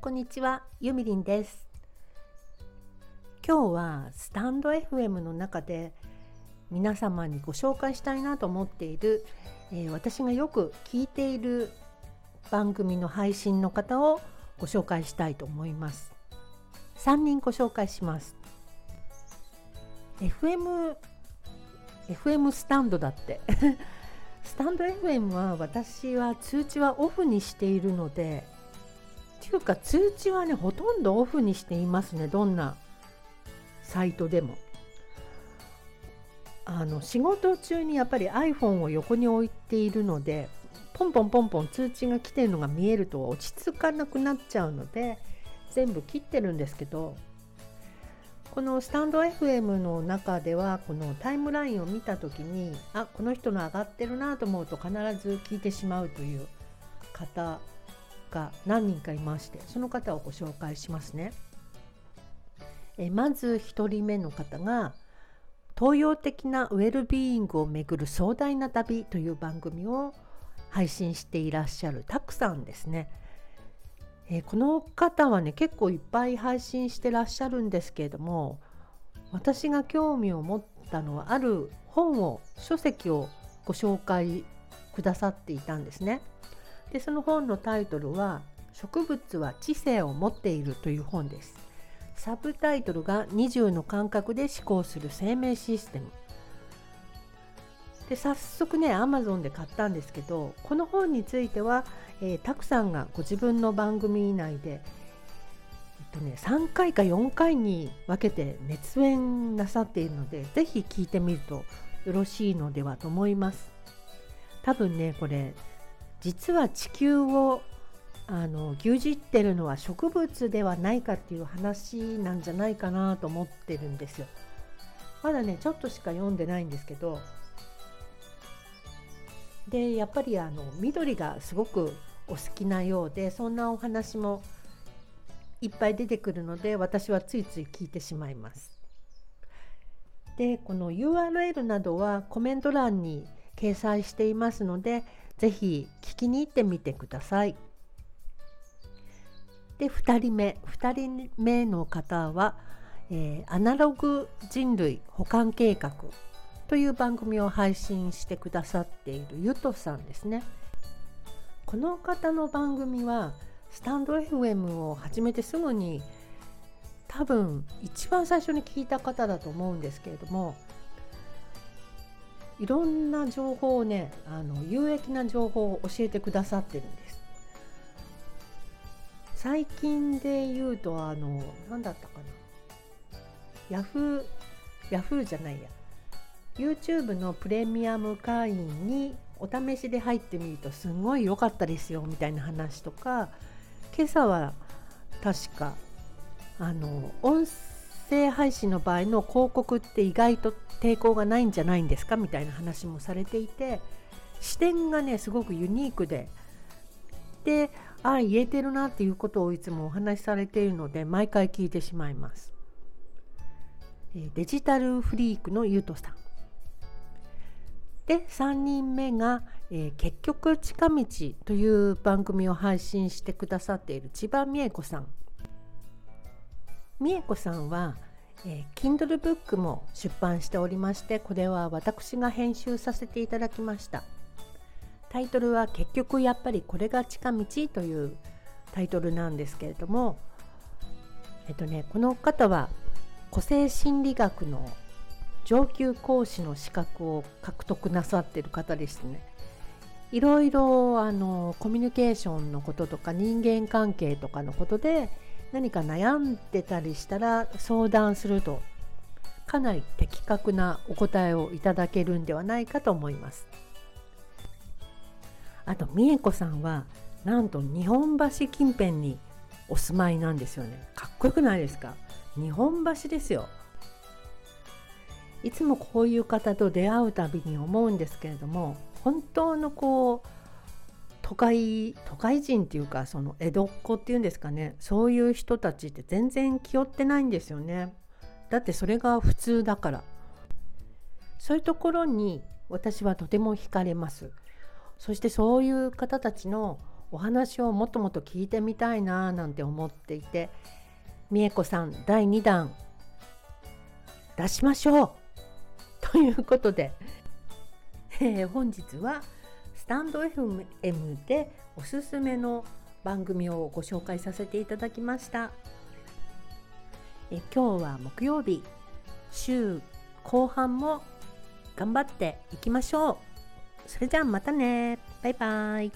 こんにちは、ゆみりんです。今日はスタンド FM の中で皆様にご紹介したいなと思っている、えー私がよく聞いている番組の配信の方をご紹介したいと思います。3人ご紹介します。FM FM スタンドだって。スタンド FM は私は通知はオフにしているのでっていうか通知はねほとんどオフにしていますねどんなサイトでも。あの仕事中にやっぱり iPhone を横に置いているのでポンポンポンポン通知が来てるのが見えると落ち着かなくなっちゃうので全部切ってるんですけどこのスタンド FM の中ではこのタイムラインを見た時にあこの人の上がってるなと思うと必ず聞いてしまうという方が何人かいましてその方をご紹介しますね。えまず1人目の方が東洋的なウェルビーイングをめぐる壮大な旅という番組を配信していらっしゃるたくさんですね。えこの方はね結構いっぱい配信してらっしゃるんですけれども私が興味を持ったのはある本を書籍をご紹介くださっていたんですね。でその本のタイトルは「植物は知性を持っている」という本です。サブタイトルが20の感覚で思考する生命システム。で早速ね Amazon で買ったんですけどこの本については、えーたくさんがご自分の番組内で、えっとね、3回か4回に分けて熱演なさっているのでぜひ聞いてみるとよろしいのではと思います多分ねこれ実は地球をあの牛耳ってるのは植物ではないかっていう話なんじゃないかなと思ってるんですよまだねちょっとしか読んでないんですけどでやっぱりあの緑がすごくお好きなようでそんなお話もいっぱい出てくるので私はついつい聞いてしまいます。でこの URL などはコメント欄に掲載していますのでぜひ聞きに行ってみてください。で2人目2人目の方は、えーアナログ人類保管計画という番組を配信してくださっているゆとさんですね。この方の番組はスタンド FM を始めてすぐに多分一番最初に聞いた方だと思うんですけれどもいろんな情報をねあの有益な情報を教えてくださってるんです。最近で言うとあの何だったかなヤフーヤフーじゃないや YouTube のプレミアム会員にお試しで入ってみるとすごい良かったですよみたいな話とか今朝は確かあの音声配信の場合の広告って意外と抵抗がないんじゃないんですかみたいな話もされていて視点がねすごくユニークで。でああ言えてるなっていうことをいつもお話しされているので毎回聞いてしまいます。デジタルフリークのゆうとさん。で3人目が、えー結局近道」という番組を配信してくださっている千葉美恵子さん。美恵子さんは、えー Kindle ブックも出版しておりましてこれは私が編集させていただきましたタイトルは結局やっぱりこれが近道というタイトルなんですけれどもえっとねこの方は個性心理学の上級講師の資格を獲得なさってる方ですね。いろいろあのコミュニケーションのこととか人間関係とかのことで何か悩んでたりしたら相談するとかなり的確なお答えをいただけるんではないかと思います。あと美恵子さんはなんと日本橋近辺にお住まいなんですよね。かっこよくないですか？日本橋ですよ。いつもこういう方と出会うたびに思うんですけれども本当のこう都会都会人っていうかその江戸っ子っていうんですかね。そういう人たちって全然気負ってないんですよね。だってそれが普通だから。そういうところに私はとても惹かれます。そしてそういう方たちのお話をもっともっと聞いてみたいななんて思っていて美恵子さん第2弾出しましょう。ということで、えー、本日はスタンド FM でおすすめの番組をご紹介させていただきました。え今日は木曜日週後半も頑張っていきましょう。それじゃあまたねバイバイ